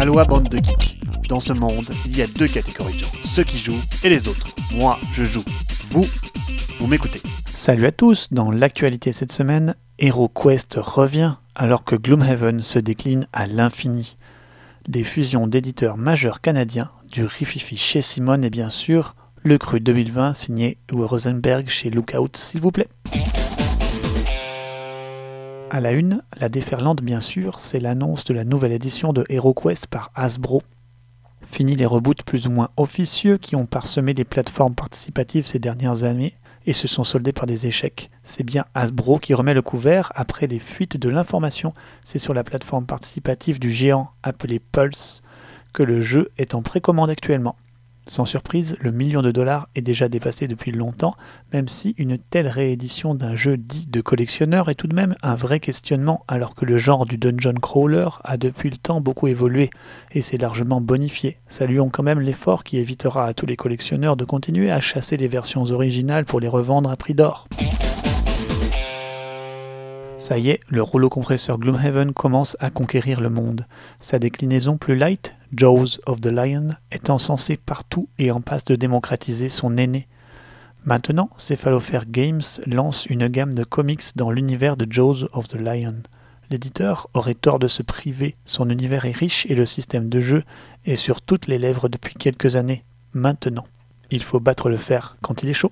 Aloha bande de geeks. Dans ce monde, il y a deux catégories de gens, ceux qui jouent et les autres. Moi, je joue. Vous, vous m'écoutez. Salut à tous, dans l'actualité cette semaine, HeroQuest revient alors que Gloomhaven se décline à l'infini. Des fusions d'éditeurs majeurs canadiens, du Rififi chez Simone et bien sûr le cru 2020 signé Rosenberg chez Lookout s'il vous plaît. À la une, la déferlante bien sûr, c'est l'annonce de la nouvelle édition de HeroQuest par Hasbro. Fini les reboots plus ou moins officieux qui ont parsemé les plateformes participatives ces dernières années et se sont soldés par des échecs. C'est bien Hasbro qui remet le couvert après les fuites de l'information. C'est sur la plateforme participative du géant appelé Pulse que le jeu est en précommande actuellement. Sans surprise, le million de dollars est déjà dépassé depuis longtemps, même si une telle réédition d'un jeu dit de collectionneur est tout de même un vrai questionnement, alors que le genre du dungeon crawler a depuis le temps beaucoup évolué et s'est largement bonifié. Saluons quand même l'effort qui évitera à tous les collectionneurs de continuer à chasser les versions originales pour les revendre à prix d'or. Ça y est, le rouleau compresseur Gloomhaven commence à conquérir le monde. Sa déclinaison plus light, Jaws of the Lion, est encensée partout et en passe de démocratiser son aîné. Maintenant, Cephalofair Games lance une gamme de comics dans l'univers de Jaws of the Lion. L'éditeur aurait tort de se priver, son univers est riche et le système de jeu est sur toutes les lèvres depuis quelques années. Maintenant, il faut battre le fer quand il est chaud.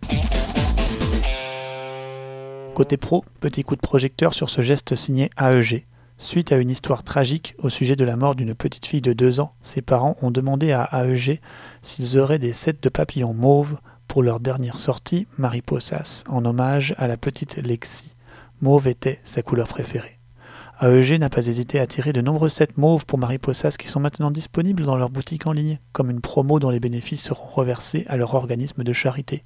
Côté pro, petit coup de projecteur sur ce geste signé AEG. Suite à une histoire tragique au sujet de la mort d'une petite fille de 2 ans, ses parents ont demandé à AEG s'ils auraient des sets de papillons mauves pour leur dernière sortie, Mariposas, en hommage à la petite Lexi. Mauve était sa couleur préférée. AEG n'a pas hésité à tirer de nombreux sets mauves pour Mariposas qui sont maintenant disponibles dans leur boutique en ligne, comme une promo dont les bénéfices seront reversés à leur organisme de charité.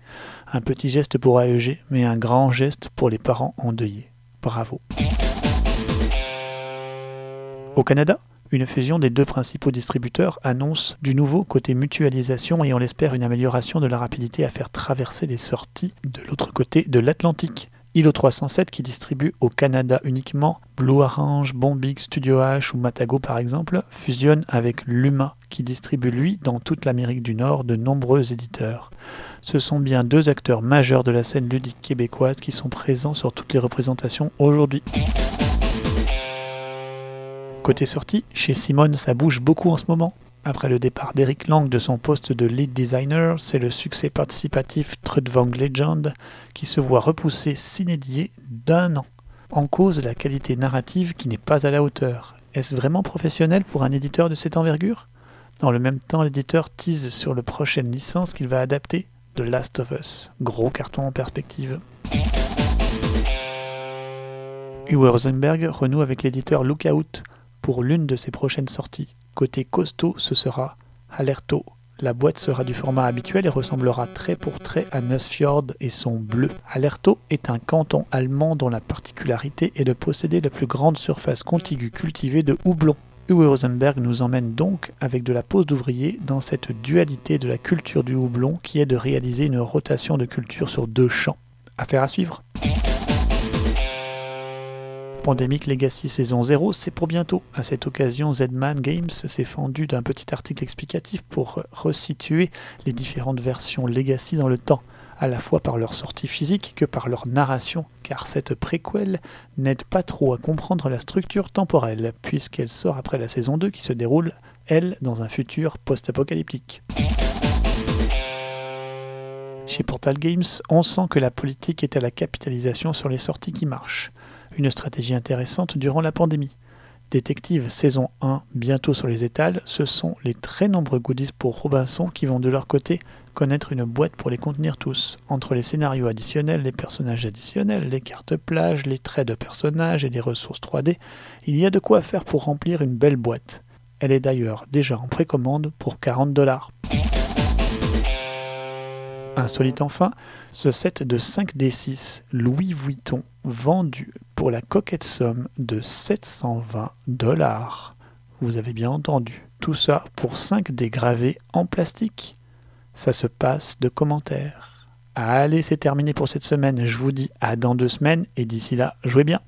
Un petit geste pour AEG, mais un grand geste pour les parents endeuillés. Bravo. Au Canada, une fusion des deux principaux distributeurs annonce du nouveau côté mutualisation et on l'espère une amélioration de la rapidité à faire traverser les sorties de l'autre côté de l'Atlantique. ILO 307 qui distribue au Canada uniquement Blue Orange, Bombix, Studio H ou Matago par exemple, fusionne avec Luma qui distribue lui dans toute l'Amérique du Nord de nombreux éditeurs. Ce sont bien deux acteurs majeurs de la scène ludique québécoise qui sont présents sur toutes les représentations aujourd'hui. Côté sortie, chez Simone ça bouge beaucoup en ce moment. Après le départ d'Eric Lang de son poste de lead designer, c'est le succès participatif Trudvang Legend qui se voit repousser s'inédier d'un an. En cause la qualité narrative qui n'est pas à la hauteur. Est-ce vraiment professionnel pour un éditeur de cette envergure? Dans le même temps, l'éditeur tease sur la prochaine licence qu'il va adapter, The Last of Us. Gros carton en perspective. Uwe Rosenberg renoue avec l'éditeur Lookout pour l'une de ses prochaines sorties. Côté costaud, ce sera Alerto. La boîte sera du format habituel et ressemblera trait pour trait à Nussfjord et son bleu. Alerto est un canton allemand dont la particularité est de posséder la plus grande surface contiguë cultivée de houblon. Uwe Rosenberg nous emmène donc avec de la pose d'ouvrier dans cette dualité de la culture du houblon qui est de réaliser une rotation de culture sur deux champs. Affaire à suivre. Pandemic Legacy saison 0, c'est pour bientôt. À cette occasion, Zman Games s'est fendu d'un petit article explicatif pour resituer les différentes versions Legacy dans le temps, à la fois par leur sortie physique que par leur narration, car cette préquelle n'aide pas trop à comprendre la structure temporelle, puisqu'elle sort après la saison 2 qui se déroule, elle, dans un futur post-apocalyptique. Chez Portal Games, on sent que la politique est à la capitalisation sur les sorties qui marchent une stratégie intéressante durant la pandémie. Détective saison 1, bientôt sur les étals, ce sont les très nombreux goodies pour Robinson qui vont de leur côté connaître une boîte pour les contenir tous. Entre les scénarios additionnels, les personnages additionnels, les cartes plages, les traits de personnages et les ressources 3D, il y a de quoi faire pour remplir une belle boîte. Elle est d'ailleurs déjà en précommande pour 40 dollars. Insolite enfin, ce set de 5D6 Louis Vuitton vendu pour la coquette somme de 720 dollars. Vous avez bien entendu, tout ça pour 5D gravés en plastique. Ça se passe de commentaires. Allez, c'est terminé pour cette semaine. Je vous dis à dans deux semaines et d'ici là, jouez bien.